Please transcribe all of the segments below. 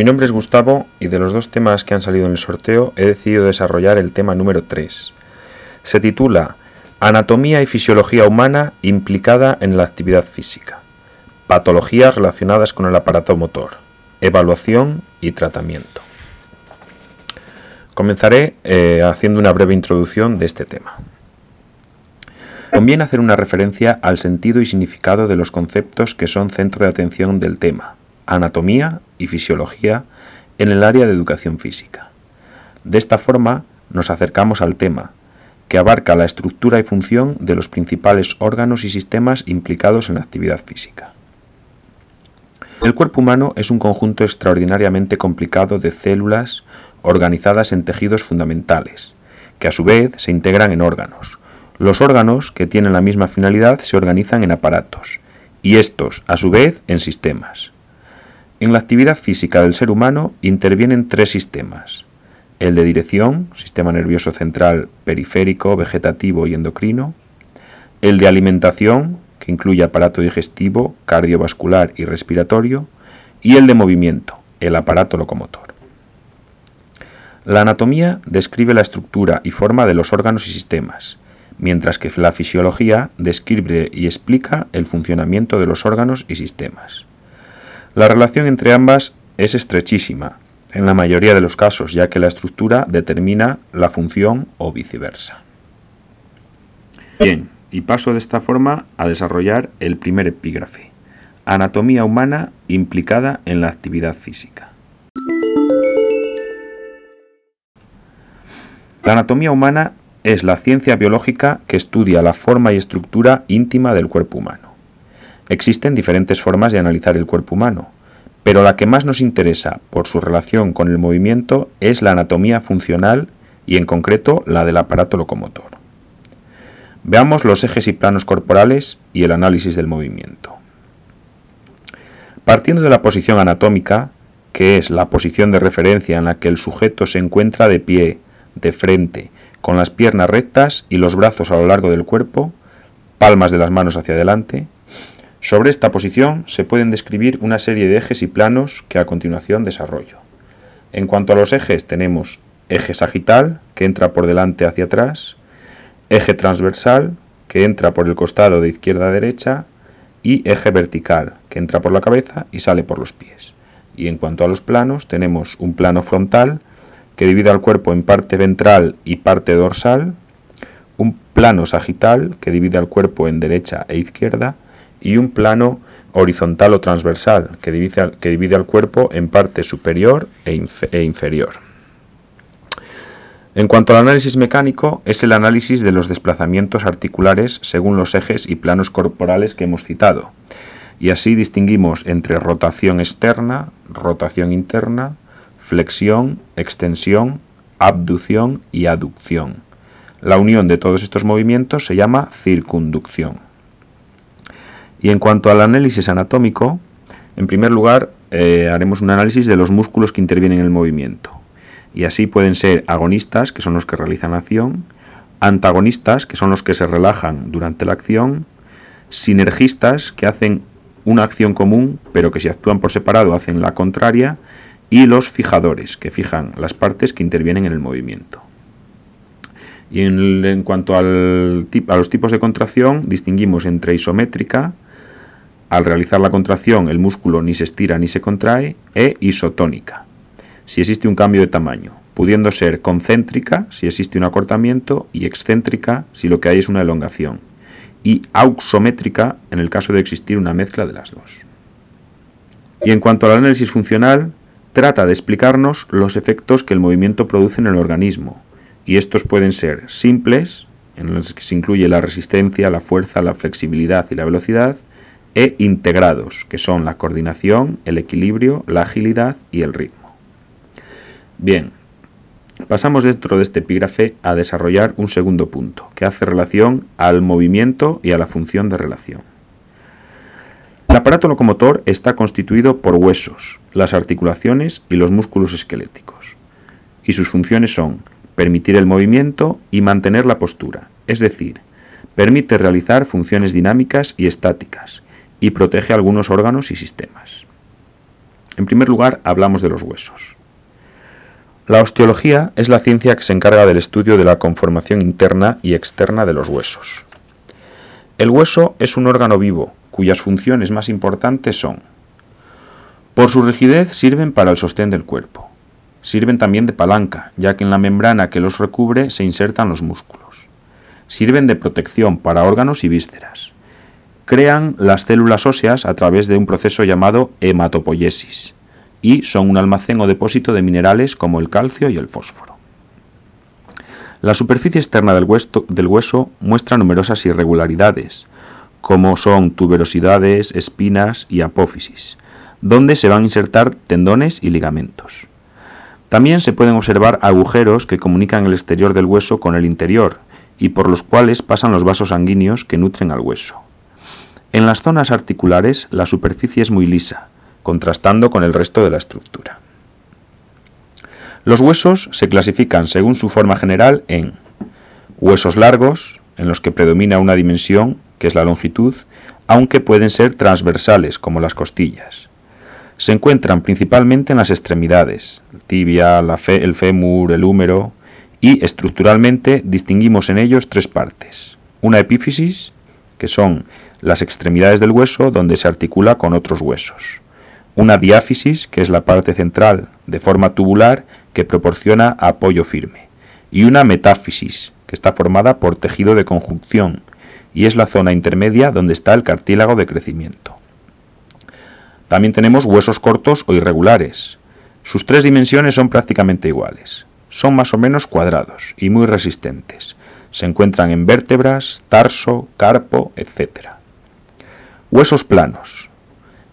Mi nombre es Gustavo y de los dos temas que han salido en el sorteo he decidido desarrollar el tema número 3. Se titula Anatomía y fisiología humana implicada en la actividad física. Patologías relacionadas con el aparato motor. Evaluación y tratamiento. Comenzaré eh, haciendo una breve introducción de este tema. Conviene hacer una referencia al sentido y significado de los conceptos que son centro de atención del tema, anatomía y fisiología en el área de educación física. De esta forma nos acercamos al tema, que abarca la estructura y función de los principales órganos y sistemas implicados en la actividad física. El cuerpo humano es un conjunto extraordinariamente complicado de células organizadas en tejidos fundamentales, que a su vez se integran en órganos. Los órganos, que tienen la misma finalidad, se organizan en aparatos, y estos, a su vez, en sistemas. En la actividad física del ser humano intervienen tres sistemas. El de dirección, sistema nervioso central, periférico, vegetativo y endocrino. El de alimentación, que incluye aparato digestivo, cardiovascular y respiratorio. Y el de movimiento, el aparato locomotor. La anatomía describe la estructura y forma de los órganos y sistemas, mientras que la fisiología describe y explica el funcionamiento de los órganos y sistemas. La relación entre ambas es estrechísima, en la mayoría de los casos, ya que la estructura determina la función o viceversa. Bien, y paso de esta forma a desarrollar el primer epígrafe. Anatomía humana implicada en la actividad física. La anatomía humana es la ciencia biológica que estudia la forma y estructura íntima del cuerpo humano. Existen diferentes formas de analizar el cuerpo humano, pero la que más nos interesa por su relación con el movimiento es la anatomía funcional y en concreto la del aparato locomotor. Veamos los ejes y planos corporales y el análisis del movimiento. Partiendo de la posición anatómica, que es la posición de referencia en la que el sujeto se encuentra de pie, de frente, con las piernas rectas y los brazos a lo largo del cuerpo, palmas de las manos hacia adelante, sobre esta posición se pueden describir una serie de ejes y planos que a continuación desarrollo. En cuanto a los ejes tenemos eje sagital, que entra por delante hacia atrás, eje transversal, que entra por el costado de izquierda a derecha, y eje vertical, que entra por la cabeza y sale por los pies. Y en cuanto a los planos, tenemos un plano frontal, que divide al cuerpo en parte ventral y parte dorsal, un plano sagital, que divide al cuerpo en derecha e izquierda, y un plano horizontal o transversal que divide, al cuerpo en parte superior e, e inferior. En cuanto al análisis mecánico, es el análisis de los desplazamientos articulares según los ejes y planos corporales que hemos citado, y así distinguimos entre rotación externa, rotación interna, flexión, extensión, abducción y aducción. La unión de todos estos movimientos se llama circunducción. Y en cuanto al análisis anatómico, en primer lugar eh, haremos un análisis de los músculos que intervienen en el movimiento. Y así pueden ser agonistas, que son los que realizan acción, antagonistas, que son los que se relajan durante la acción, sinergistas, que hacen una acción común, pero que si actúan por separado hacen la contraria, y los fijadores, que fijan las partes que intervienen en el movimiento. Y en, cuanto a los tipos de contracción, distinguimos entre isométrica, al realizar la contracción el músculo ni se estira ni se contrae, e isotónica, si existe un cambio de tamaño, pudiendo ser concéntrica si existe un acortamiento y excéntrica si lo que hay es una elongación, y auxométrica en el caso de existir una mezcla de las dos. Y en cuanto al análisis funcional, trata de explicarnos los efectos que el movimiento produce en el organismo, y estos pueden ser simples, en los que se incluye la resistencia, la fuerza, la flexibilidad y la velocidad, e integrados, que son la coordinación, el equilibrio, la agilidad y el ritmo. Bien, pasamos dentro de este epígrafe a desarrollar un segundo punto, que hace relación al movimiento y a la función de relación. El aparato locomotor está constituido por huesos, las articulaciones y los músculos esqueléticos, y sus funciones son permitir el movimiento y mantener la postura, es decir, permite realizar funciones dinámicas y estáticas, y protege algunos órganos y sistemas. En primer lugar, hablamos de los huesos. La osteología es la ciencia que se encarga del estudio de la conformación interna y externa de los huesos. El hueso es un órgano vivo, cuyas funciones más importantes son por su rigidez sirven para el sostén del cuerpo. Sirven también de palanca, ya que en la membrana que los recubre se insertan los músculos. Sirven de protección para órganos y vísceras. Crean las células óseas a través de un proceso llamado hematopoiesis y son un almacén o depósito de minerales como el calcio y el fósforo. La superficie externa del hueso, del hueso muestra numerosas irregularidades, como son tuberosidades, espinas y apófisis, donde se van a insertar tendones y ligamentos. También se pueden observar agujeros que comunican el exterior del hueso con el interior y por los cuales pasan los vasos sanguíneos que nutren al hueso. En las zonas articulares la superficie es muy lisa, contrastando con el resto de la estructura. Los huesos se clasifican según su forma general en huesos largos, en los que predomina una dimensión, que es la longitud, aunque pueden ser transversales, como las costillas. Se encuentran principalmente en las extremidades, tibia, la el fémur, el húmero, y estructuralmente distinguimos en ellos tres partes. Una epífisis, que son las extremidades del hueso donde se articula con otros huesos una diáfisis, que es la parte central de forma tubular que proporciona apoyo firme, y una metáfisis, que está formada por tejido de conjunción, y es la zona intermedia donde está el cartílago de crecimiento. También tenemos huesos cortos o irregulares. Sus tres dimensiones son prácticamente iguales. Son más o menos cuadrados y muy resistentes. Se encuentran en vértebras, tarso, carpo, etc. Huesos planos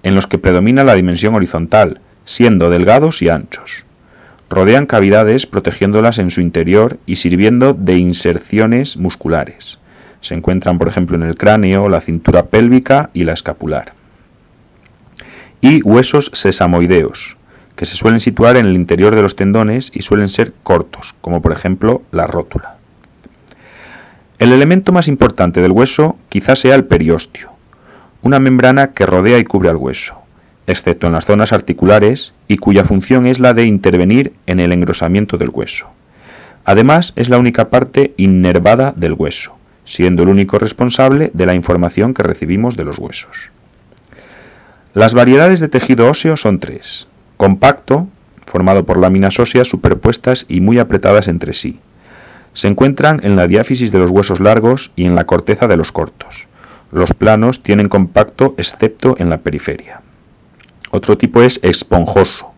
en los que predomina la dimensión horizontal, siendo delgados y anchos. Rodean cavidades protegiéndolas en su interior y sirviendo de inserciones musculares. Se encuentran, por ejemplo, en el cráneo, la cintura pélvica y la escapular. Y huesos sesamoideos, que se suelen situar en el interior de los tendones y suelen ser cortos, como por ejemplo la rótula. El elemento más importante del hueso quizás sea el periósteo, una membrana que rodea y cubre al hueso, excepto en las zonas articulares y cuya función es la de intervenir en el engrosamiento del hueso. Además, es la única parte innervada del hueso, siendo el único responsable de la información que recibimos de los huesos. Las variedades de tejido óseo son tres. Compacto, formado por láminas óseas superpuestas y muy apretadas entre sí. Se encuentran en la diáfisis de los huesos largos y en la corteza de los cortos. Los planos tienen compacto excepto en la periferia. Otro tipo es esponjoso.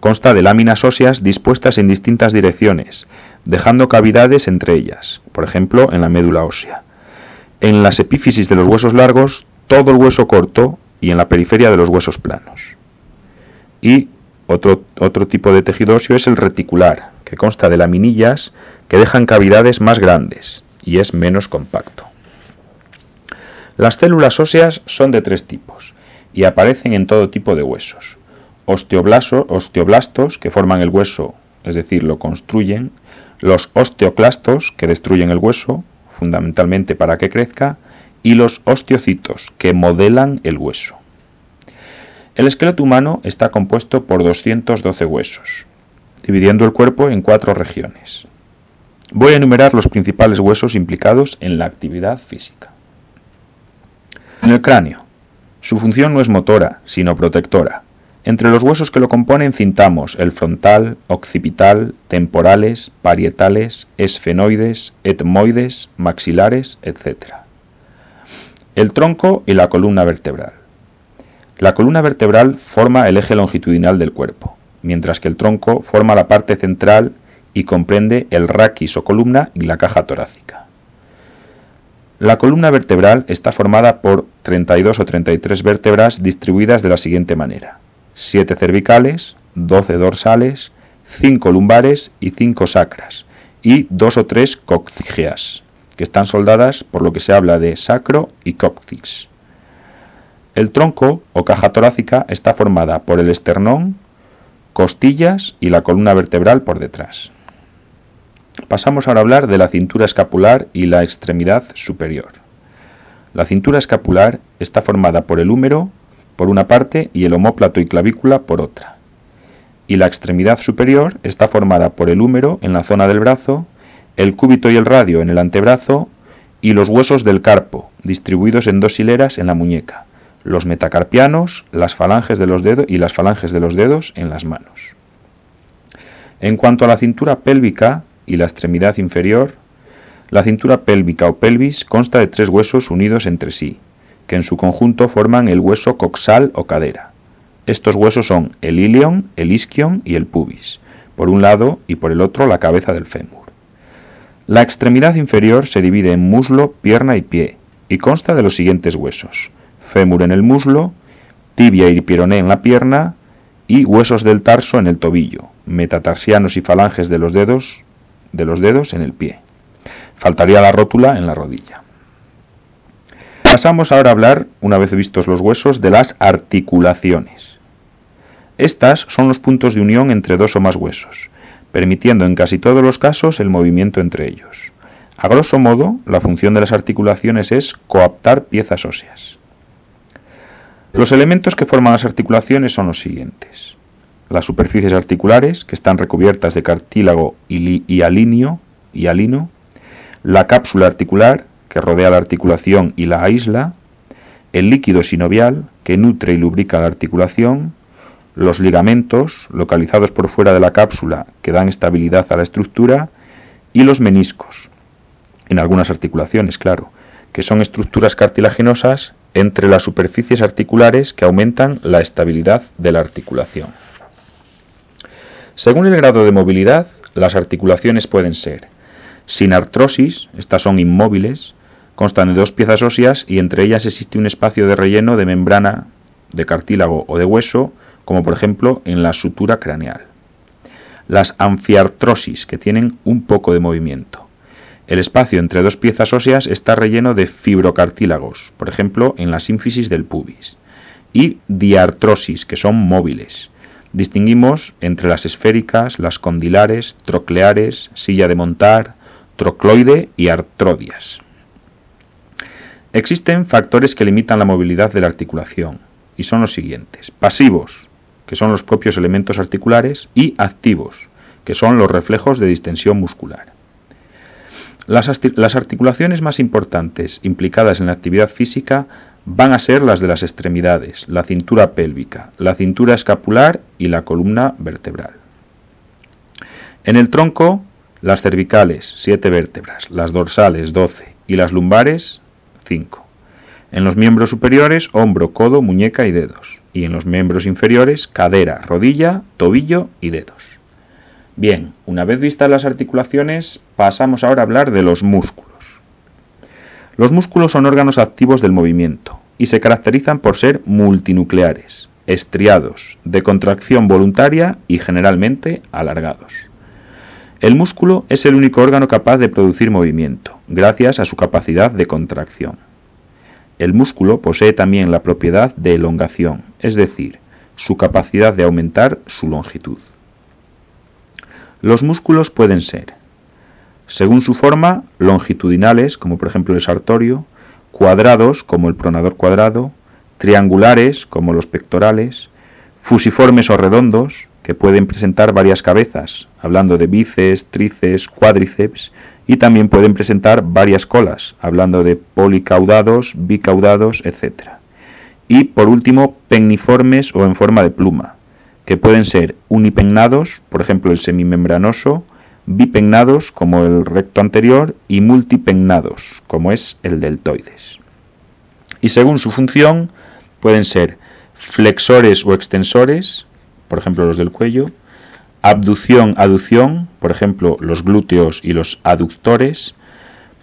Consta de láminas óseas dispuestas en distintas direcciones, dejando cavidades entre ellas, por ejemplo en la médula ósea. En las epífisis de los huesos largos, todo el hueso corto y en la periferia de los huesos planos. Y otro, otro tipo de tejido óseo es el reticular, que consta de laminillas que dejan cavidades más grandes y es menos compacto. Las células óseas son de tres tipos y aparecen en todo tipo de huesos. osteoblastos, que forman el hueso, es decir, lo construyen, los osteoclastos, que destruyen el hueso, fundamentalmente para que crezca, y los osteocitos, que modelan el hueso. El esqueleto humano está compuesto por 212 huesos, dividiendo el cuerpo en cuatro regiones. Voy a enumerar los principales huesos implicados en la actividad física. En el cráneo. Su función no es motora, sino protectora. Entre los huesos que lo componen cintamos el frontal, occipital, temporales, parietales, esfenoides, etmoides, maxilares, etc. El tronco y la columna vertebral. La columna vertebral forma el eje longitudinal del cuerpo, mientras que el tronco forma la parte central y comprende el raquis o columna y la caja torácica. La columna vertebral está formada por 32 o 33 vértebras distribuidas de la siguiente manera. 7 cervicales, 12 dorsales, 5 lumbares y 5 sacras, y 2 o 3 coccygeas, que están soldadas por lo que se habla de sacro y coccyx. El tronco o caja torácica está formada por el esternón, costillas y la columna vertebral por detrás. Pasamos ahora a hablar de la cintura escapular y la extremidad superior. La cintura escapular está formada por el húmero, por una parte y el omóplato y clavícula por otra. Y la extremidad superior está formada por el húmero en la zona del brazo, el cúbito y el radio en el antebrazo y los huesos del carpo, distribuidos en dos hileras en la muñeca, los metacarpianos, las falanges de los dedos y las falanges de los dedos en las manos. En cuanto a la cintura pélvica y la extremidad inferior, la cintura pélvica o pelvis consta de tres huesos unidos entre sí, que en su conjunto forman el hueso coxal o cadera. Estos huesos son el ilion, el isquion y el pubis, por un lado y por el otro la cabeza del fémur. La extremidad inferior se divide en muslo, pierna y pie, y consta de los siguientes huesos: fémur en el muslo, tibia y pironé en la pierna, y huesos del tarso en el tobillo, metatarsianos y falanges de los dedos, de los dedos en el pie. Faltaría la rótula en la rodilla. Pasamos ahora a hablar, una vez vistos los huesos, de las articulaciones. Estas son los puntos de unión entre dos o más huesos, permitiendo en casi todos los casos el movimiento entre ellos. A grosso modo, la función de las articulaciones es coaptar piezas óseas. Los elementos que forman las articulaciones son los siguientes. Las superficies articulares, que están recubiertas de cartílago y, y alino, la cápsula articular, que rodea la articulación y la aísla, el líquido sinovial, que nutre y lubrica la articulación, los ligamentos, localizados por fuera de la cápsula, que dan estabilidad a la estructura, y los meniscos, en algunas articulaciones, claro, que son estructuras cartilaginosas entre las superficies articulares que aumentan la estabilidad de la articulación. Según el grado de movilidad, las articulaciones pueden ser sin artrosis, estas son inmóviles, constan de dos piezas óseas y entre ellas existe un espacio de relleno de membrana de cartílago o de hueso, como por ejemplo en la sutura craneal. Las anfiartrosis, que tienen un poco de movimiento. El espacio entre dos piezas óseas está relleno de fibrocartílagos, por ejemplo en la sínfisis del pubis. Y diartrosis, que son móviles. Distinguimos entre las esféricas, las condilares, trocleares, silla de montar, trocloide y artrodias. Existen factores que limitan la movilidad de la articulación, y son los siguientes. Pasivos, que son los propios elementos articulares, y activos, que son los reflejos de distensión muscular. Las, articulaciones más importantes implicadas en la actividad física van a ser las de las extremidades, la cintura pélvica, la cintura escapular y la columna vertebral. En el tronco las cervicales, 7 vértebras, las dorsales, 12 y las lumbares, 5. En los miembros superiores, hombro, codo, muñeca y dedos. Y en los miembros inferiores, cadera, rodilla, tobillo y dedos. Bien, una vez vistas las articulaciones, pasamos ahora a hablar de los músculos. Los músculos son órganos activos del movimiento y se caracterizan por ser multinucleares, estriados, de contracción voluntaria y generalmente alargados. El músculo es el único órgano capaz de producir movimiento, gracias a su capacidad de contracción. El músculo posee también la propiedad de elongación, es decir, su capacidad de aumentar su longitud. Los músculos pueden ser, según su forma, longitudinales, como por ejemplo el sartorio, cuadrados, como el pronador cuadrado, triangulares, como los pectorales, fusiformes o redondos, que pueden presentar varias cabezas, hablando de bíceps, tríceps, cuádriceps, y también pueden presentar varias colas, hablando de policaudados, bicaudados, etc. Y por último, penniformes o en forma de pluma, que pueden ser unipennados, por ejemplo el semimembranoso, bipennados como el recto anterior y multipennados como es el deltoides. Y según su función, pueden ser flexores o extensores, por ejemplo los del cuello, abducción, aducción, por ejemplo los glúteos y los aductores,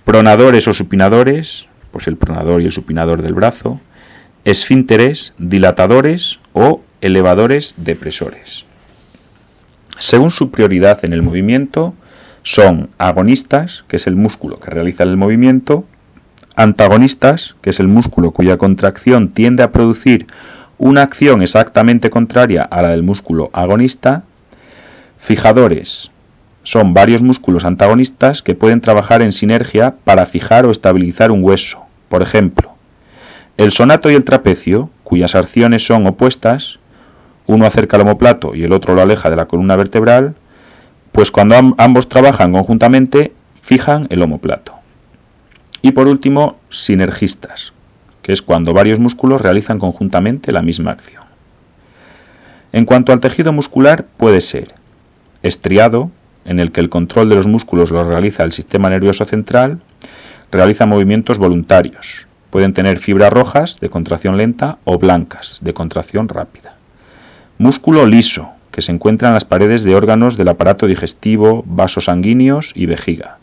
pronadores o supinadores, pues el pronador y el supinador del brazo, esfínteres, dilatadores o elevadores depresores. Según su prioridad en el movimiento, son agonistas, que es el músculo que realiza el movimiento, antagonistas, que es el músculo cuya contracción tiende a producir una acción exactamente contraria a la del músculo agonista, fijadores. Son varios músculos antagonistas que pueden trabajar en sinergia para fijar o estabilizar un hueso. Por ejemplo, el sonato y el trapecio, cuyas acciones son opuestas, uno acerca el omoplato y el otro lo aleja de la columna vertebral, pues cuando ambos trabajan conjuntamente, fijan el omoplato. Y por último, sinergistas, que es cuando varios músculos realizan conjuntamente la misma acción. En cuanto al tejido muscular, puede ser estriado, en el que el control de los músculos lo realiza el sistema nervioso central, realiza movimientos voluntarios. Pueden tener fibras rojas de contracción lenta o blancas de contracción rápida. Músculo liso, que se encuentra en las paredes de órganos del aparato digestivo, vasos sanguíneos y vejiga.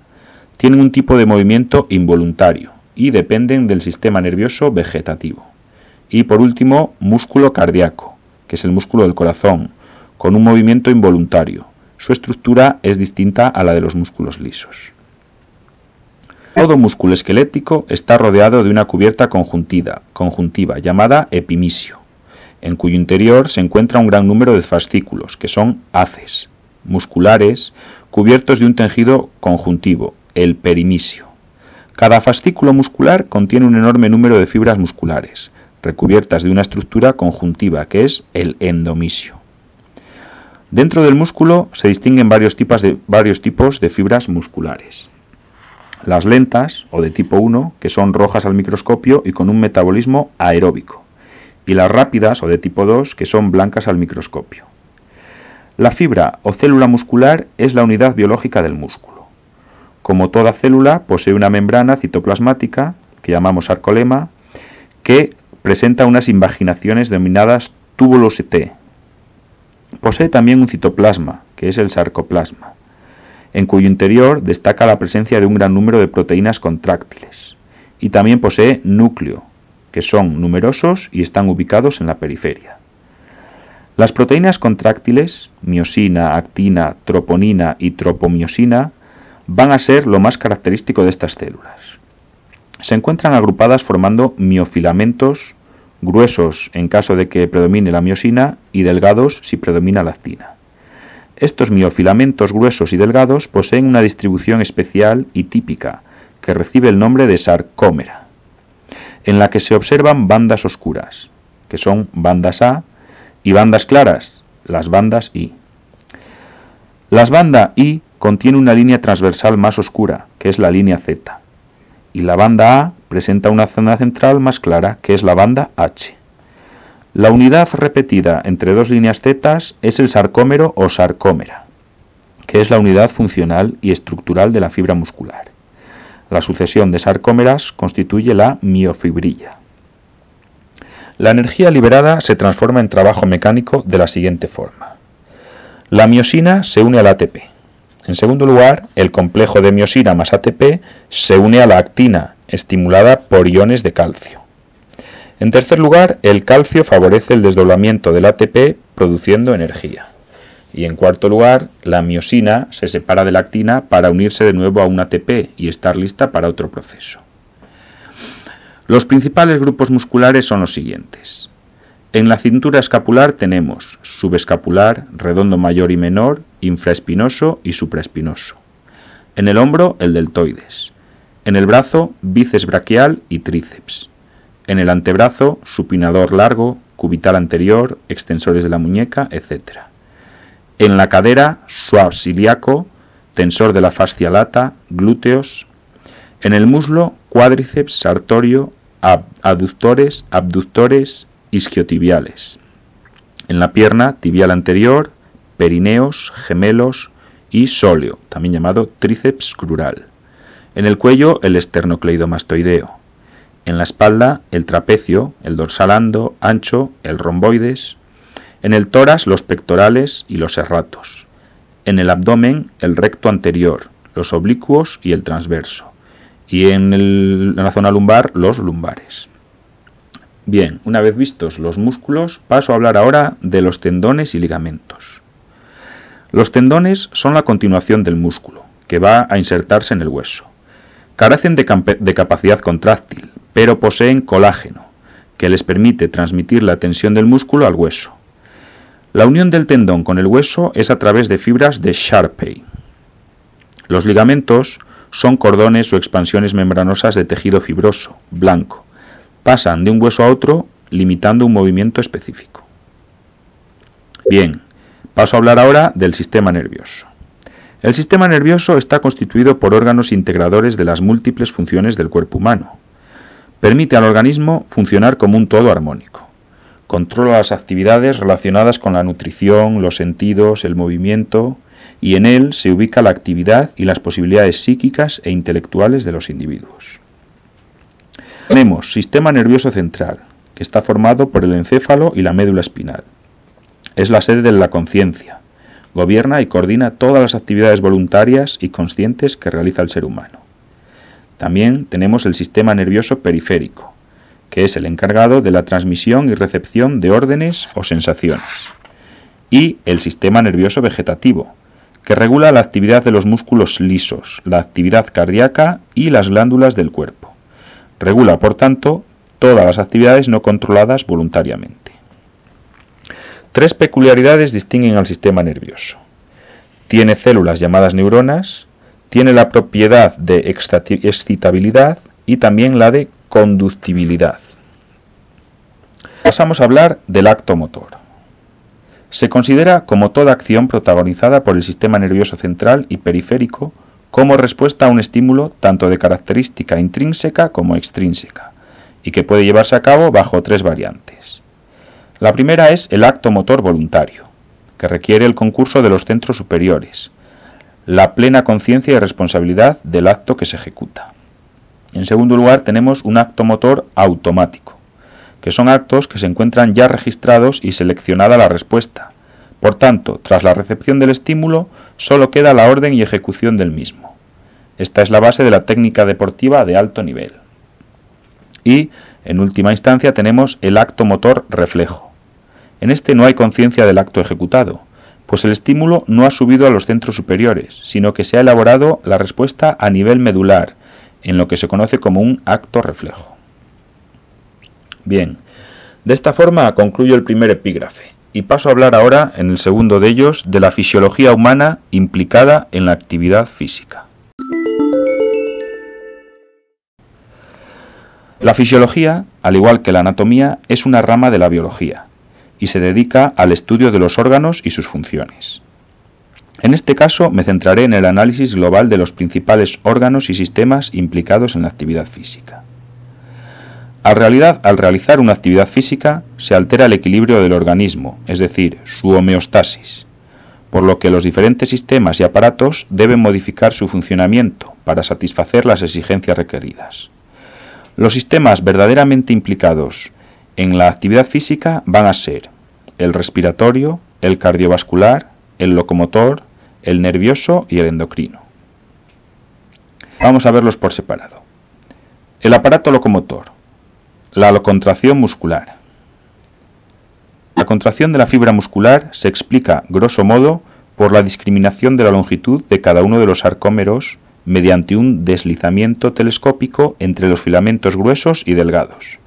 Tienen un tipo de movimiento involuntario y dependen del sistema nervioso vegetativo. Y por último, músculo cardíaco, que es el músculo del corazón, con un movimiento involuntario. Su estructura es distinta a la de los músculos lisos. Todo músculo esquelético está rodeado de una cubierta conjuntiva, conjuntiva llamada epimisio, en cuyo interior se encuentra un gran número de fascículos, que son haces, musculares, cubiertos de un tejido conjuntivo, el perimisio. Cada fascículo muscular contiene un enorme número de fibras musculares, recubiertas de una estructura conjuntiva, que es el endomisio. Dentro del músculo se distinguen varios tipos de, fibras musculares. Las lentas, o de tipo 1, que son rojas al microscopio y con un metabolismo aeróbico. Y las rápidas, o de tipo 2, que son blancas al microscopio. La fibra o célula muscular es la unidad biológica del músculo. Como toda célula, posee una membrana citoplasmática, que llamamos sarcolema, que presenta unas invaginaciones denominadas túbulos T. Posee también un citoplasma, que es el sarcoplasma en cuyo interior destaca la presencia de un gran número de proteínas contráctiles, y también posee núcleo, que son numerosos y están ubicados en la periferia. Las proteínas contráctiles, miosina, actina, troponina y tropomiosina, van a ser lo más característico de estas células. Se encuentran agrupadas formando miofilamentos gruesos en caso de que predomine la miosina y delgados si predomina la actina. Estos miofilamentos gruesos y delgados poseen una distribución especial y típica, que recibe el nombre de sarcómera, en la que se observan bandas oscuras, que son bandas A, y bandas claras, las bandas I. Las bandas I contiene una línea transversal más oscura, que es la línea Z, y la banda A presenta una zona central más clara, que es la banda H. La unidad repetida entre dos líneas Z es el sarcómero o sarcómera, que es la unidad funcional y estructural de la fibra muscular. La sucesión de sarcómeras constituye la miofibrilla. La energía liberada se transforma en trabajo mecánico de la siguiente forma. La miosina se une al ATP. En segundo lugar, el complejo de miosina más ATP se une a la actina, estimulada por iones de calcio. En tercer lugar, el calcio favorece el desdoblamiento del ATP produciendo energía. Y en cuarto lugar, la miosina se separa de la actina para unirse de nuevo a un ATP y estar lista para otro proceso. Los principales grupos musculares son los siguientes. En la cintura escapular tenemos subescapular, redondo mayor y menor, infraespinoso y supraespinoso. En el hombro, el deltoides. En el brazo, bíceps braquial y tríceps. En el antebrazo, supinador largo, cubital anterior, extensores de la muñeca, etc. En la cadera, suabsiliaco, tensor de la fascia lata, glúteos. En el muslo, cuádriceps, sartorio, aductores, abductores, isquiotibiales. En la pierna, tibial anterior, perineos, gemelos y sóleo, también llamado tríceps crural. En el cuello, el esternocleidomastoideo en la espalda el trapecio, el dorsal ancho, el romboides, en el tórax los pectorales y los serratos, en el abdomen el recto anterior, los oblicuos y el transverso, y en, en la zona lumbar los lumbares. Bien, una vez vistos los músculos, paso a hablar ahora de los tendones y ligamentos. Los tendones son la continuación del músculo, que va a insertarse en el hueso. Carecen de, capacidad contráctil, pero poseen colágeno, que les permite transmitir la tensión del músculo al hueso. La unión del tendón con el hueso es a través de fibras de Sharpey. Los ligamentos son cordones o expansiones membranosas de tejido fibroso, blanco. Pasan de un hueso a otro limitando un movimiento específico. Bien, paso a hablar ahora del sistema nervioso. El sistema nervioso está constituido por órganos integradores de las múltiples funciones del cuerpo humano. Permite al organismo funcionar como un todo armónico. Controla las actividades relacionadas con la nutrición, los sentidos, el movimiento, y en él se ubica la actividad y las posibilidades psíquicas e intelectuales de los individuos. Tenemos sistema nervioso central, que está formado por el encéfalo y la médula espinal. Es la sede de la conciencia, gobierna y coordina todas las actividades voluntarias y conscientes que realiza el ser humano. También tenemos el sistema nervioso periférico, que es el encargado de la transmisión y recepción de órdenes o sensaciones. Y el sistema nervioso vegetativo, que regula la actividad de los músculos lisos, la actividad cardíaca y las glándulas del cuerpo. Regula, por tanto, todas las actividades no controladas voluntariamente. Tres peculiaridades distinguen al sistema nervioso. Tiene células llamadas neuronas, tiene la propiedad de excitabilidad y también la de conductibilidad. Pasamos a hablar del acto motor. Se considera como toda acción protagonizada por el sistema nervioso central y periférico como respuesta a un estímulo tanto de característica intrínseca como extrínseca, y que puede llevarse a cabo bajo tres variantes. La primera es el acto motor voluntario, que requiere el concurso de los centros superiores, la plena conciencia y responsabilidad del acto que se ejecuta. En segundo lugar, tenemos un acto motor automático, que son actos que se encuentran ya registrados y seleccionada la respuesta. Por tanto, tras la recepción del estímulo, solo queda la orden y ejecución del mismo. Esta es la base de la técnica deportiva de alto nivel. Y, en última instancia, tenemos el acto motor reflejo, en este no hay conciencia del acto ejecutado, pues el estímulo no ha subido a los centros superiores, sino que se ha elaborado la respuesta a nivel medular, en lo que se conoce como un acto reflejo. Bien, de esta forma concluyo el primer epígrafe y paso a hablar ahora, en el segundo de ellos, de la fisiología humana implicada en la actividad física. La fisiología, al igual que la anatomía, es una rama de la biología y se dedica al estudio de los órganos y sus funciones. En este caso me centraré en el análisis global de los principales órganos y sistemas implicados en la actividad física. Al, realidad, al realizar una actividad física se altera el equilibrio del organismo, es decir, su homeostasis, por lo que los diferentes sistemas y aparatos deben modificar su funcionamiento para satisfacer las exigencias requeridas. Los sistemas verdaderamente implicados en la actividad física van a ser el respiratorio, el cardiovascular, el locomotor, el nervioso y el endocrino. Vamos a verlos por separado. El aparato locomotor. La contracción muscular. La contracción de la fibra muscular se explica, grosso modo, por la discriminación de la longitud de cada uno de los arcómeros mediante un deslizamiento telescópico entre los filamentos gruesos y delgados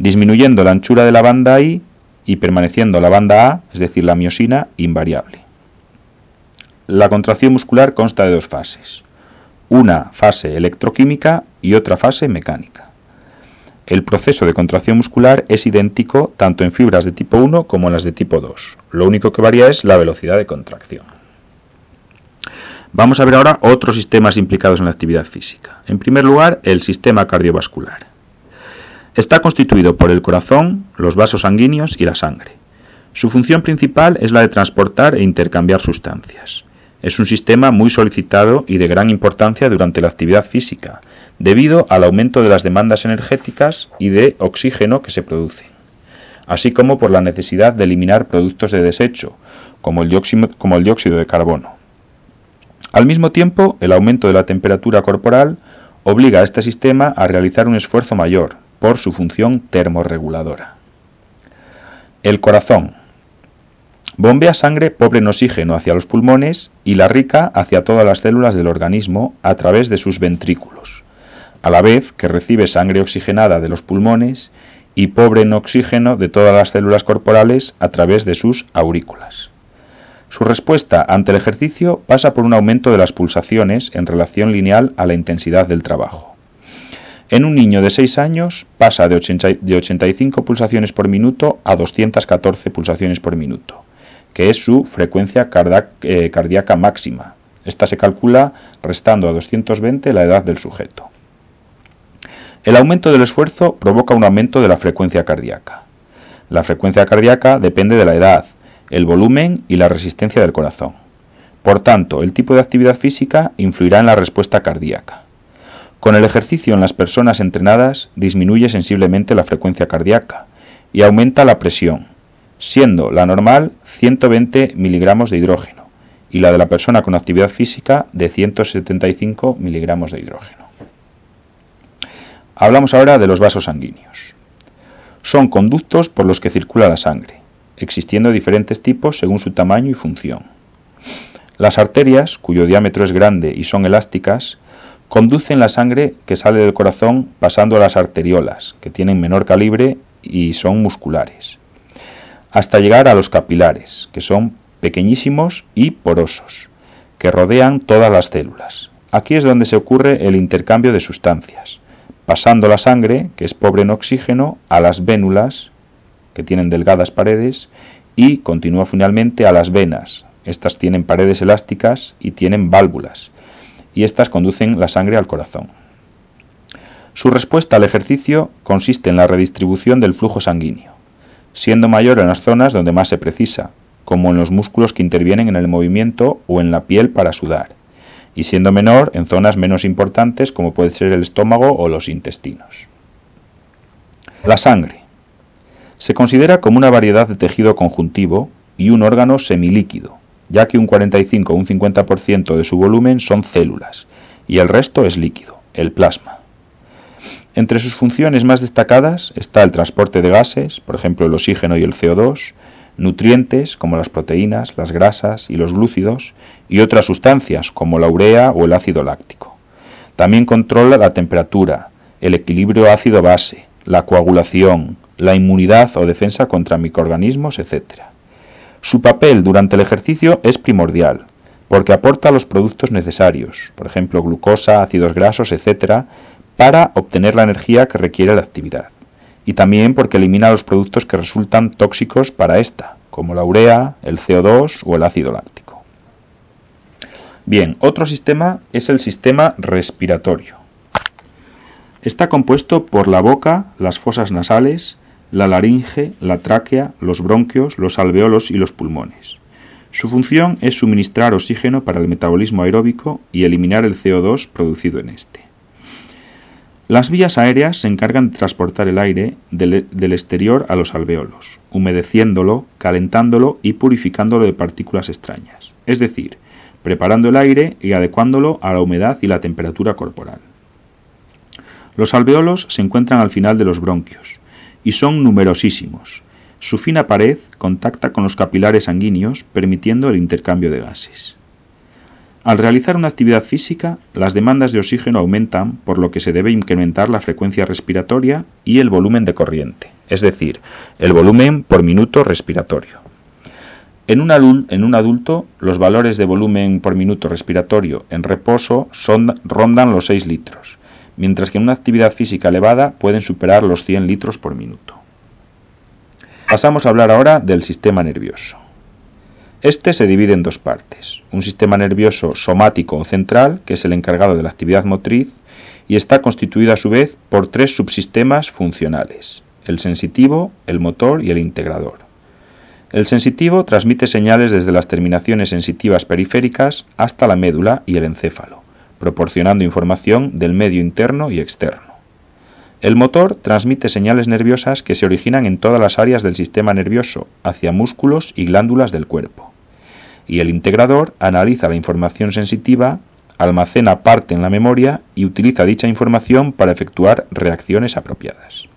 disminuyendo la anchura de la banda I y permaneciendo la banda A, es decir, la miosina, invariable. La contracción muscular consta de dos fases, una fase electroquímica y otra fase mecánica. El proceso de contracción muscular es idéntico tanto en fibras de tipo 1 como en las de tipo 2. Lo único que varía es la velocidad de contracción. Vamos a ver ahora otros sistemas implicados en la actividad física. En primer lugar, el sistema cardiovascular. Está constituido por el corazón, los vasos sanguíneos y la sangre. Su función principal es la de transportar e intercambiar sustancias. Es un sistema muy solicitado y de gran importancia durante la actividad física, debido al aumento de las demandas energéticas y de oxígeno que se producen, así como por la necesidad de eliminar productos de desecho, como el dióxido, de carbono. Al mismo tiempo, el aumento de la temperatura corporal obliga a este sistema a realizar un esfuerzo mayor, por su función termorreguladora. El corazón. Bombea sangre pobre en oxígeno hacia los pulmones y la rica hacia todas las células del organismo a través de sus ventrículos, a la vez que recibe sangre oxigenada de los pulmones y pobre en oxígeno de todas las células corporales a través de sus aurículas. Su respuesta ante el ejercicio pasa por un aumento de las pulsaciones en relación lineal a la intensidad del trabajo. En un niño de 6 años pasa de, 85 pulsaciones por minuto a 214 pulsaciones por minuto, que es su frecuencia eh, cardíaca máxima. Esta se calcula restando a 220 la edad del sujeto. El aumento del esfuerzo provoca un aumento de la frecuencia cardíaca. La frecuencia cardíaca depende de la edad, el volumen y la resistencia del corazón. Por tanto, el tipo de actividad física influirá en la respuesta cardíaca. Con el ejercicio en las personas entrenadas disminuye sensiblemente la frecuencia cardíaca y aumenta la presión, siendo la normal 120 miligramos de hidrógeno y la de la persona con actividad física de 175 miligramos de hidrógeno. Hablamos ahora de los vasos sanguíneos. Son conductos por los que circula la sangre, existiendo diferentes tipos según su tamaño y función. Las arterias, cuyo diámetro es grande y son elásticas, Conducen la sangre que sale del corazón pasando a las arteriolas, que tienen menor calibre y son musculares, hasta llegar a los capilares, que son pequeñísimos y porosos, que rodean todas las células. Aquí es donde se ocurre el intercambio de sustancias, pasando la sangre, que es pobre en oxígeno, a las vénulas, que tienen delgadas paredes, y continúa finalmente a las venas. Estas tienen paredes elásticas y tienen válvulas, y éstas conducen la sangre al corazón. Su respuesta al ejercicio consiste en la redistribución del flujo sanguíneo, siendo mayor en las zonas donde más se precisa, como en los músculos que intervienen en el movimiento o en la piel para sudar, y siendo menor en zonas menos importantes como puede ser el estómago o los intestinos. La sangre. Se considera como una variedad de tejido conjuntivo y un órgano semilíquido, ya que un 45 o un 50% de su volumen son células y el resto es líquido, el plasma. Entre sus funciones más destacadas está el transporte de gases, por ejemplo el oxígeno y el CO2, nutrientes como las proteínas, las grasas y los glúcidos, y otras sustancias como la urea o el ácido láctico. También controla la temperatura, el equilibrio ácido-base, la coagulación, la inmunidad o defensa contra microorganismos, etc. Su papel durante el ejercicio es primordial, porque aporta los productos necesarios, por ejemplo glucosa, ácidos grasos, etc., para obtener la energía que requiere la actividad, y también porque elimina los productos que resultan tóxicos para esta, como la urea, el CO2 o el ácido láctico. Bien, otro sistema es el sistema respiratorio. Está compuesto por la boca, las fosas nasales, la laringe, la tráquea, los bronquios, los alveolos y los pulmones. Su función es suministrar oxígeno para el metabolismo aeróbico y eliminar el CO2 producido en este. Las vías aéreas se encargan de transportar el aire del, exterior a los alveolos, humedeciéndolo, calentándolo y purificándolo de partículas extrañas, es decir, preparando el aire y adecuándolo a la humedad y la temperatura corporal. Los alveolos se encuentran al final de los bronquios, y son numerosísimos. Su fina pared contacta con los capilares sanguíneos, permitiendo el intercambio de gases. Al realizar una actividad física, las demandas de oxígeno aumentan, por lo que se debe incrementar la frecuencia respiratoria y el volumen de corriente, es decir, el volumen por minuto respiratorio. En un, adulto, los valores de volumen por minuto respiratorio en reposo rondan los 6 litros, mientras que en una actividad física elevada pueden superar los 100 litros por minuto. Pasamos a hablar ahora del sistema nervioso. Este se divide en dos partes, un sistema nervioso somático o central, que es el encargado de la actividad motriz, y está constituido a su vez por tres subsistemas funcionales, el sensitivo, el motor y el integrador. El sensitivo transmite señales desde las terminaciones sensitivas periféricas hasta la médula y el encéfalo proporcionando información del medio interno y externo. El motor transmite señales nerviosas que se originan en todas las áreas del sistema nervioso, hacia músculos y glándulas del cuerpo. Y el integrador analiza la información sensitiva, almacena parte en la memoria y utiliza dicha información para efectuar reacciones apropiadas.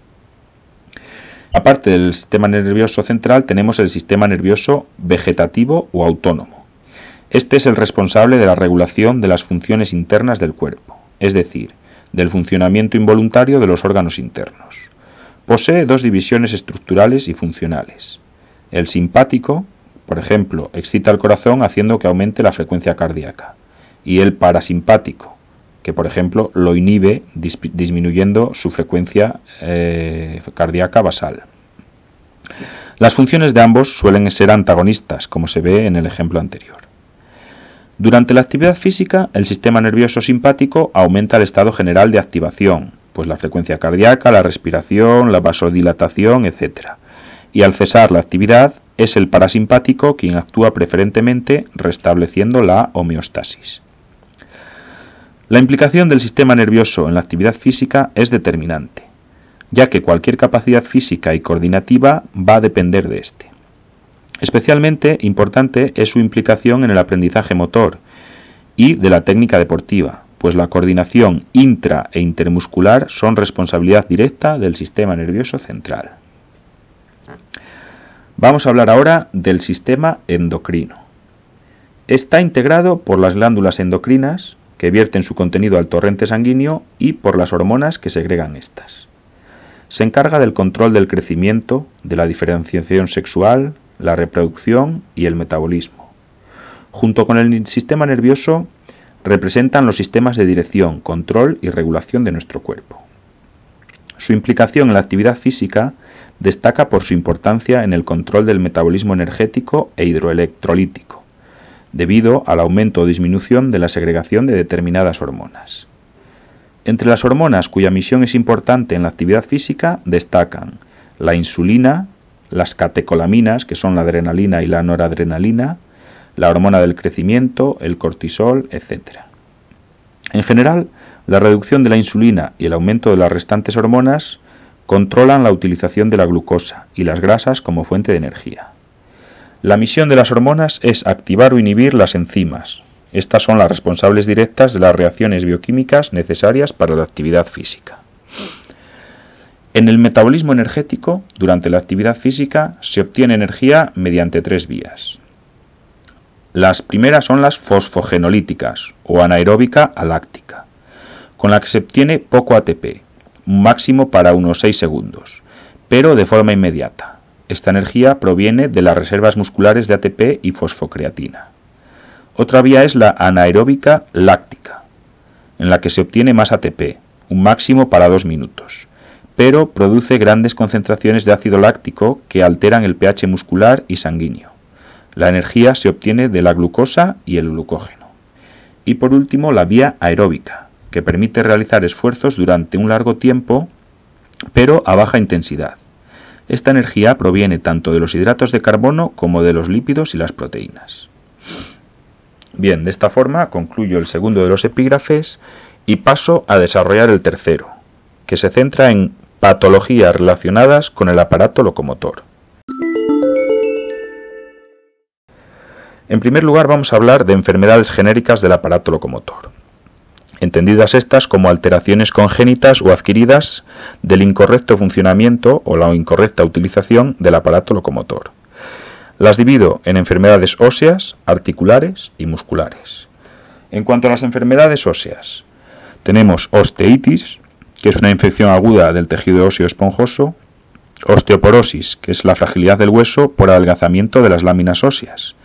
Aparte del sistema nervioso central tenemos el sistema nervioso vegetativo o autónomo. Este es el responsable de la regulación de las funciones internas del cuerpo, es decir, del funcionamiento involuntario de los órganos internos. Posee dos divisiones estructurales y funcionales. El simpático, por ejemplo, excita el corazón haciendo que aumente la frecuencia cardíaca, y el parasimpático, que por ejemplo lo inhibe disminuyendo su frecuencia eh, cardíaca basal. Las funciones de ambos suelen ser antagonistas, como se ve en el ejemplo anterior. Durante la actividad física, el sistema nervioso simpático aumenta el estado general de activación, pues la frecuencia cardíaca, la respiración, la vasodilatación, etc. Y al cesar la actividad, es el parasimpático quien actúa preferentemente restableciendo la homeostasis. La implicación del sistema nervioso en la actividad física es determinante, ya que cualquier capacidad física y coordinativa va a depender de éste. Especialmente importante es su implicación en el aprendizaje motor y de la técnica deportiva, pues la coordinación intra e intermuscular son responsabilidad directa del sistema nervioso central. Vamos a hablar ahora del sistema endocrino. Está integrado por las glándulas endocrinas, que vierten su contenido al torrente sanguíneo, y por las hormonas que segregan estas. Se encarga del control del crecimiento, de la diferenciación sexual, la reproducción y el metabolismo. Junto con el sistema nervioso, representan los sistemas de dirección, control y regulación de nuestro cuerpo. Su implicación en la actividad física destaca por su importancia en el control del metabolismo energético e hidroelectrolítico, debido al aumento o disminución de la segregación de determinadas hormonas. Entre las hormonas cuya misión es importante en la actividad física destacan la insulina, las catecolaminas, que son la adrenalina y la noradrenalina, la hormona del crecimiento, el cortisol, etc. En general, la reducción de la insulina y el aumento de las restantes hormonas controlan la utilización de la glucosa y las grasas como fuente de energía. La misión de las hormonas es activar o inhibir las enzimas. Estas son las responsables directas de las reacciones bioquímicas necesarias para la actividad física. En el metabolismo energético, durante la actividad física, se obtiene energía mediante tres vías. Las primeras son las fosfogenolíticas o anaeróbica aláctica, con la que se obtiene poco ATP, máximo para unos 6 segundos, pero de forma inmediata. Esta energía proviene de las reservas musculares de ATP y fosfocreatina. Otra vía es la anaeróbica láctica, en la que se obtiene más ATP, un máximo para 2 minutos, pero produce grandes concentraciones de ácido láctico que alteran el pH muscular y sanguíneo. La energía se obtiene de la glucosa y el glucógeno. Y por último, la vía aeróbica, que permite realizar esfuerzos durante un largo tiempo, pero a baja intensidad. Esta energía proviene tanto de los hidratos de carbono como de los lípidos y las proteínas. Bien, de esta forma concluyo el segundo de los epígrafes y paso a desarrollar el tercero, que se centra en patologías relacionadas con el aparato locomotor. En primer lugar vamos a hablar de enfermedades genéricas del aparato locomotor entendidas estas como alteraciones congénitas o adquiridas del incorrecto funcionamiento o la incorrecta utilización del aparato locomotor. Las divido en enfermedades óseas, articulares y musculares. En cuanto a las enfermedades óseas, tenemos osteitis, que es una infección aguda del tejido óseo esponjoso, osteoporosis, que es la fragilidad del hueso por adelgazamiento de las láminas óseas,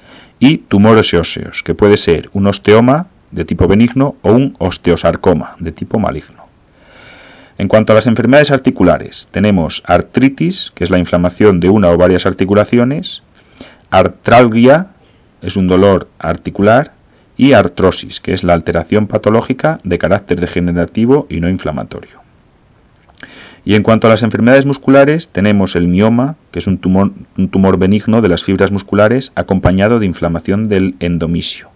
y tumores óseos, que puede ser un osteoma, de tipo benigno o un osteosarcoma de tipo maligno. En cuanto a las enfermedades articulares, tenemos artritis, que es la inflamación de una o varias articulaciones, artralgia, es un dolor articular, y artrosis, que es la alteración patológica de carácter degenerativo y no inflamatorio. Y en cuanto a las enfermedades musculares, tenemos el mioma, que es un tumor, un tumor benigno de las fibras musculares acompañado de inflamación del endomisio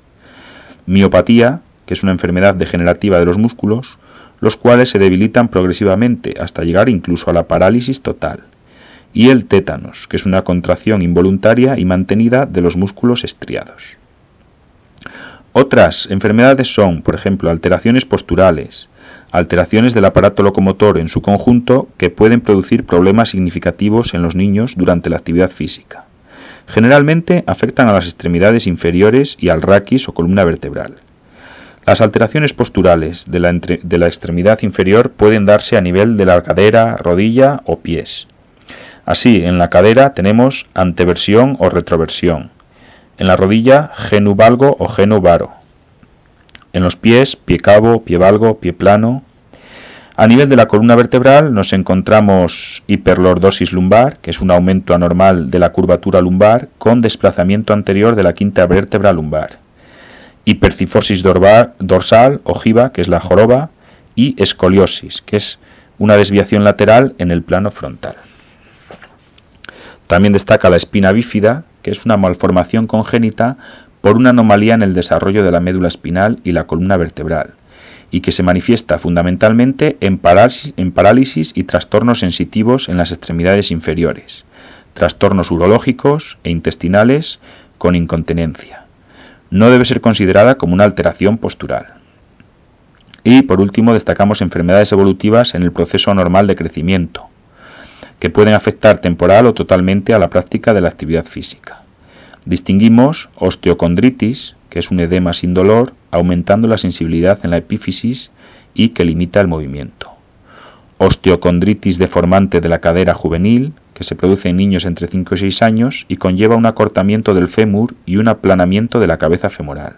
miopatía, que es una enfermedad degenerativa de los músculos, los cuales se debilitan progresivamente hasta llegar incluso a la parálisis total, y el tétanos, que es una contracción involuntaria y mantenida de los músculos estriados. Otras enfermedades son, por ejemplo, alteraciones posturales, alteraciones del aparato locomotor en su conjunto que pueden producir problemas significativos en los niños durante la actividad física. Generalmente afectan a las extremidades inferiores y al raquis o columna vertebral. Las alteraciones posturales de la, extremidad inferior pueden darse a nivel de la cadera, rodilla o pies. Así, en la cadera tenemos anteversión o retroversión. En la rodilla, genuvalgo o genuvaro. En los pies, pie cabo, pie valgo, pie plano. A nivel de la columna vertebral nos encontramos hiperlordosis lumbar, que es un aumento anormal de la curvatura lumbar con desplazamiento anterior de la quinta vértebra lumbar. Hipercifosis dorsal, ojiva, que es la joroba, y escoliosis, que es una desviación lateral en el plano frontal. También destaca la espina bífida, que es una malformación congénita por una anomalía en el desarrollo de la médula espinal y la columna vertebral, y que se manifiesta fundamentalmente en parálisis, y trastornos sensitivos en las extremidades inferiores, trastornos urológicos e intestinales con incontinencia. No debe ser considerada como una alteración postural. Y por último destacamos enfermedades evolutivas en el proceso normal de crecimiento, que pueden afectar temporal o totalmente a la práctica de la actividad física. Distinguimos osteocondritis, que es un edema sin dolor, aumentando la sensibilidad en la epífisis y que limita el movimiento. Osteocondritis deformante de la cadera juvenil, que se produce en niños entre 5 y 6 años y conlleva un acortamiento del fémur y un aplanamiento de la cabeza femoral.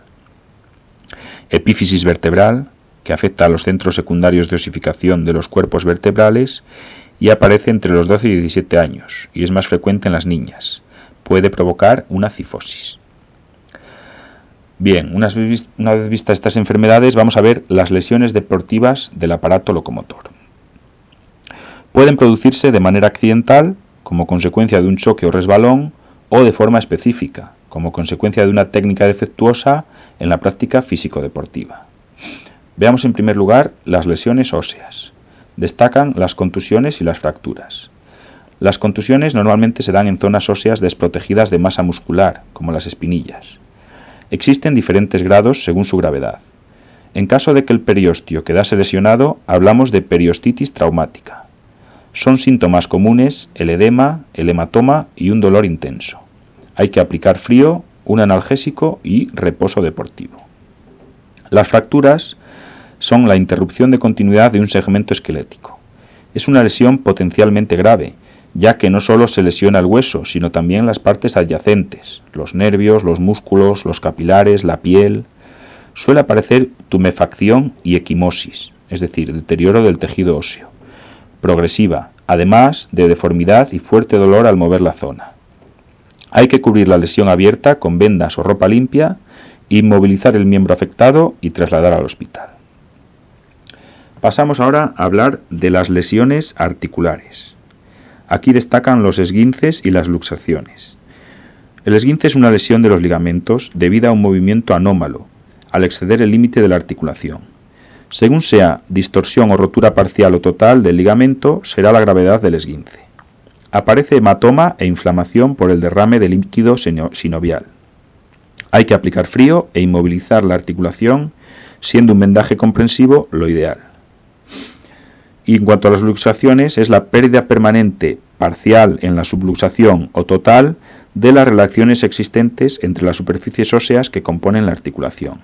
Epífisis vertebral, que afecta a los centros secundarios de osificación de los cuerpos vertebrales y aparece entre los 12 y 17 años y es más frecuente en las niñas. Puede provocar una cifosis. Bien, una vez vistas estas enfermedades, vamos a ver las lesiones deportivas del aparato locomotor. Pueden producirse de manera accidental, como consecuencia de un choque o resbalón, o de forma específica, como consecuencia de una técnica defectuosa en la práctica físico-deportiva. Veamos en primer lugar las lesiones óseas. Destacan las contusiones y las fracturas. Las contusiones normalmente se dan en zonas óseas desprotegidas de masa muscular, como las espinillas. Existen diferentes grados según su gravedad. En caso de que el periostio quedase lesionado, hablamos de periostitis traumática. Son síntomas comunes el edema, el hematoma y un dolor intenso. Hay que aplicar frío, un analgésico y reposo deportivo. Las fracturas son la interrupción de continuidad de un segmento esquelético. Es una lesión potencialmente grave, ya que no solo se lesiona el hueso, sino también las partes adyacentes, los nervios, los músculos, los capilares, la piel. Suele aparecer tumefacción y equimosis, es decir, deterioro del tejido óseo, progresiva, además de deformidad y fuerte dolor al mover la zona. Hay que cubrir la lesión abierta con vendas o ropa limpia, inmovilizar el miembro afectado y trasladar al hospital. Pasamos ahora a hablar de las lesiones articulares. Aquí destacan los esguinces y las luxaciones. El esguince es una lesión de los ligamentos debida a un movimiento anómalo, al exceder el límite de la articulación. Según sea distorsión o rotura parcial o total del ligamento, será la gravedad del esguince. Aparece hematoma e inflamación por el derrame de líquido sinovial. Hay que aplicar frío e inmovilizar la articulación, siendo un vendaje comprensivo lo ideal. Y en cuanto a las luxaciones, es la pérdida permanente, parcial en la subluxación o total de las relaciones existentes entre las superficies óseas que componen la articulación.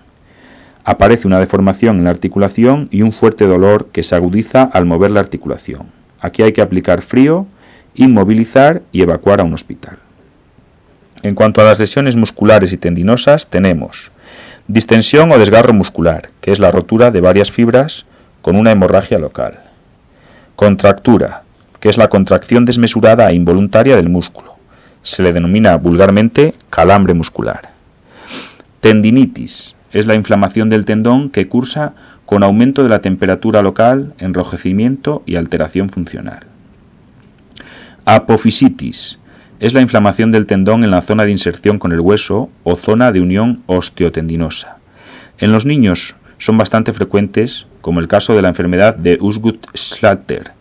Aparece una deformación en la articulación y un fuerte dolor que se agudiza al mover la articulación. Aquí hay que aplicar frío, inmovilizar y evacuar a un hospital. En cuanto a las lesiones musculares y tendinosas, tenemos distensión o desgarro muscular, que es la rotura de varias fibras con una hemorragia local. Contractura, que es la contracción desmesurada e involuntaria del músculo. Se le denomina vulgarmente calambre muscular. Tendinitis, es la inflamación del tendón que cursa con aumento de la temperatura local, enrojecimiento y alteración funcional. Apofisitis, es la inflamación del tendón en la zona de inserción con el hueso o zona de unión osteotendinosa. En los niños son bastante frecuentes, como el caso de la enfermedad de Usgut-Schlatter,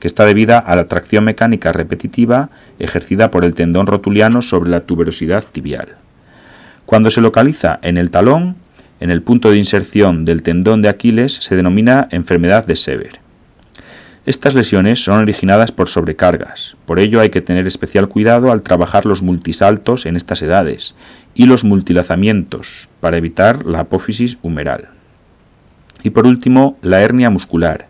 que está debida a la tracción mecánica repetitiva ejercida por el tendón rotuliano sobre la tuberosidad tibial. Cuando se localiza en el talón, en el punto de inserción del tendón de Aquiles, se denomina enfermedad de Sever. Estas lesiones son originadas por sobrecargas, por ello hay que tener especial cuidado al trabajar los multisaltos en estas edades y los multilazamientos para evitar la apófisis humeral. Y por último, la hernia muscular,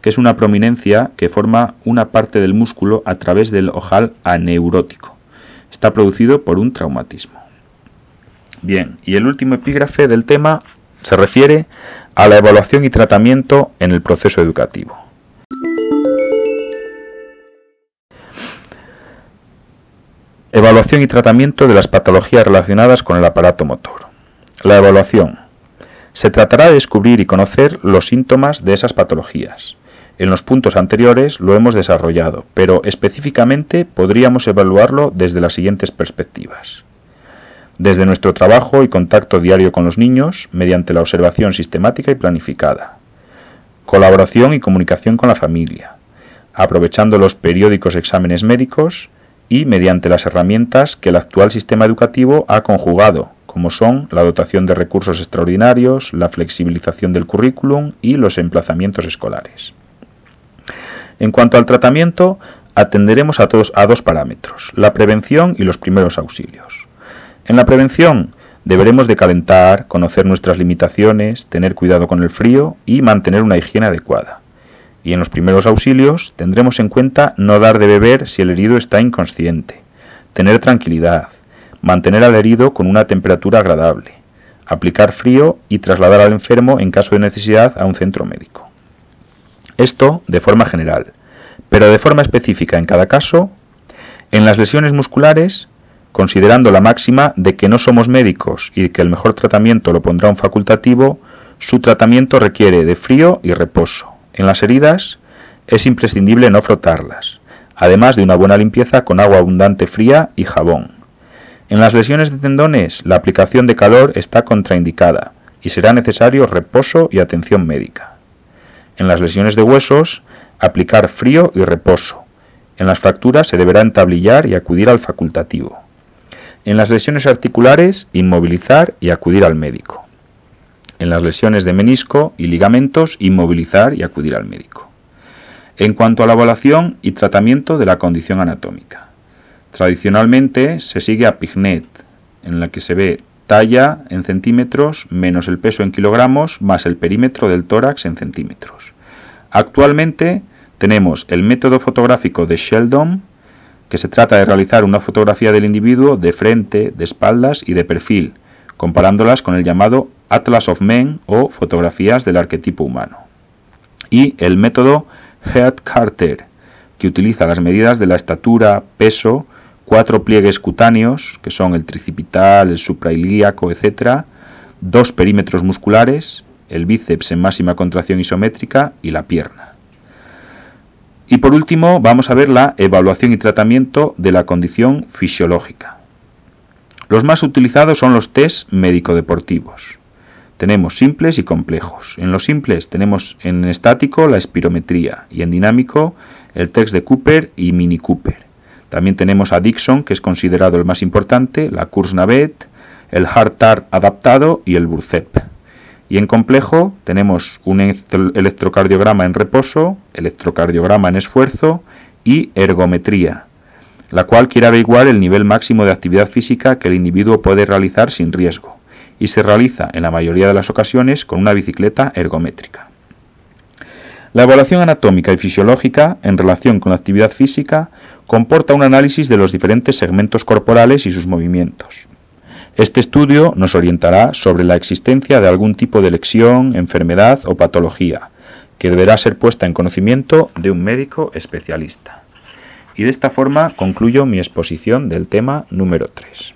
que es una prominencia que forma una parte del músculo a través del ojal aneurótico. Está producido por un traumatismo. Bien, y el último epígrafe del tema Se refiere a la evaluación y tratamiento en el proceso educativo. Evaluación y tratamiento de las patologías relacionadas con el aparato motor. La evaluación. Se tratará de descubrir y conocer los síntomas de esas patologías. En los puntos anteriores lo hemos desarrollado, pero específicamente podríamos evaluarlo desde las siguientes perspectivas. Desde nuestro trabajo y contacto diario con los niños, mediante la observación sistemática y planificada. Colaboración y comunicación con la familia, aprovechando los periódicos exámenes médicos y mediante las herramientas que el actual sistema educativo ha conjugado, como son la dotación de recursos extraordinarios, la flexibilización del currículum y los emplazamientos escolares. En cuanto al tratamiento, atenderemos a, todos, a dos parámetros, la prevención y los primeros auxilios. En la prevención deberemos de calentar, conocer nuestras limitaciones, tener cuidado con el frío y mantener una higiene adecuada. Y en los primeros auxilios tendremos en cuenta no dar de beber si el herido está inconsciente, tener tranquilidad, mantener al herido con una temperatura agradable, aplicar frío y trasladar al enfermo en caso de necesidad a un centro médico. Esto de forma general, pero de forma específica en cada caso, en las lesiones musculares, considerando la máxima de que no somos médicos y que el mejor tratamiento lo pondrá un facultativo, su tratamiento requiere de frío y reposo. En las heridas es imprescindible no frotarlas, además de una buena limpieza con agua abundante fría y jabón. En las lesiones de tendones, la aplicación de calor está contraindicada y será necesario reposo y atención médica. En las lesiones de huesos, aplicar frío y reposo. En las fracturas se deberá entablillar y acudir al facultativo. En las lesiones articulares, inmovilizar y acudir al médico. En las lesiones de menisco y ligamentos, inmovilizar y acudir al médico. En cuanto a la evaluación y tratamiento de la condición anatómica. Tradicionalmente se sigue a Pignet, en la que se ve talla en centímetros menos el peso en kilogramos más el perímetro del tórax en centímetros. Actualmente tenemos el método fotográfico de Sheldon, que se trata de realizar una fotografía del individuo de frente, de espaldas y de perfil, comparándolas con el llamado Atlas of Men o fotografías del arquetipo humano. Y el método Head-Carter, que utiliza las medidas de la estatura, peso, cuatro pliegues cutáneos, que son el tricipital, el suprailíaco, etc., dos perímetros musculares, el bíceps en máxima contracción isométrica y la pierna. Y por último, vamos a ver la evaluación y tratamiento de la condición fisiológica. Los más utilizados son los test médico-deportivos. Tenemos simples y complejos. En los simples tenemos en estático la espirometría y en dinámico el test de Cooper y Mini Cooper. También tenemos a Dixon, que es considerado el más importante, la Kursnavet, el Hartar adaptado y el Burcep. Y en complejo tenemos un electrocardiograma en reposo, electrocardiograma en esfuerzo y ergometría, la cual quiere averiguar el nivel máximo de actividad física que el individuo puede realizar sin riesgo, y se realiza en la mayoría de las ocasiones con una bicicleta ergométrica. La evaluación anatómica y fisiológica en relación con la actividad física comporta un análisis de los diferentes segmentos corporales y sus movimientos. Este estudio nos orientará sobre la existencia de algún tipo de lesión, enfermedad o patología, que deberá ser puesta en conocimiento de un médico especialista. Y de esta forma concluyo mi exposición del tema número 3.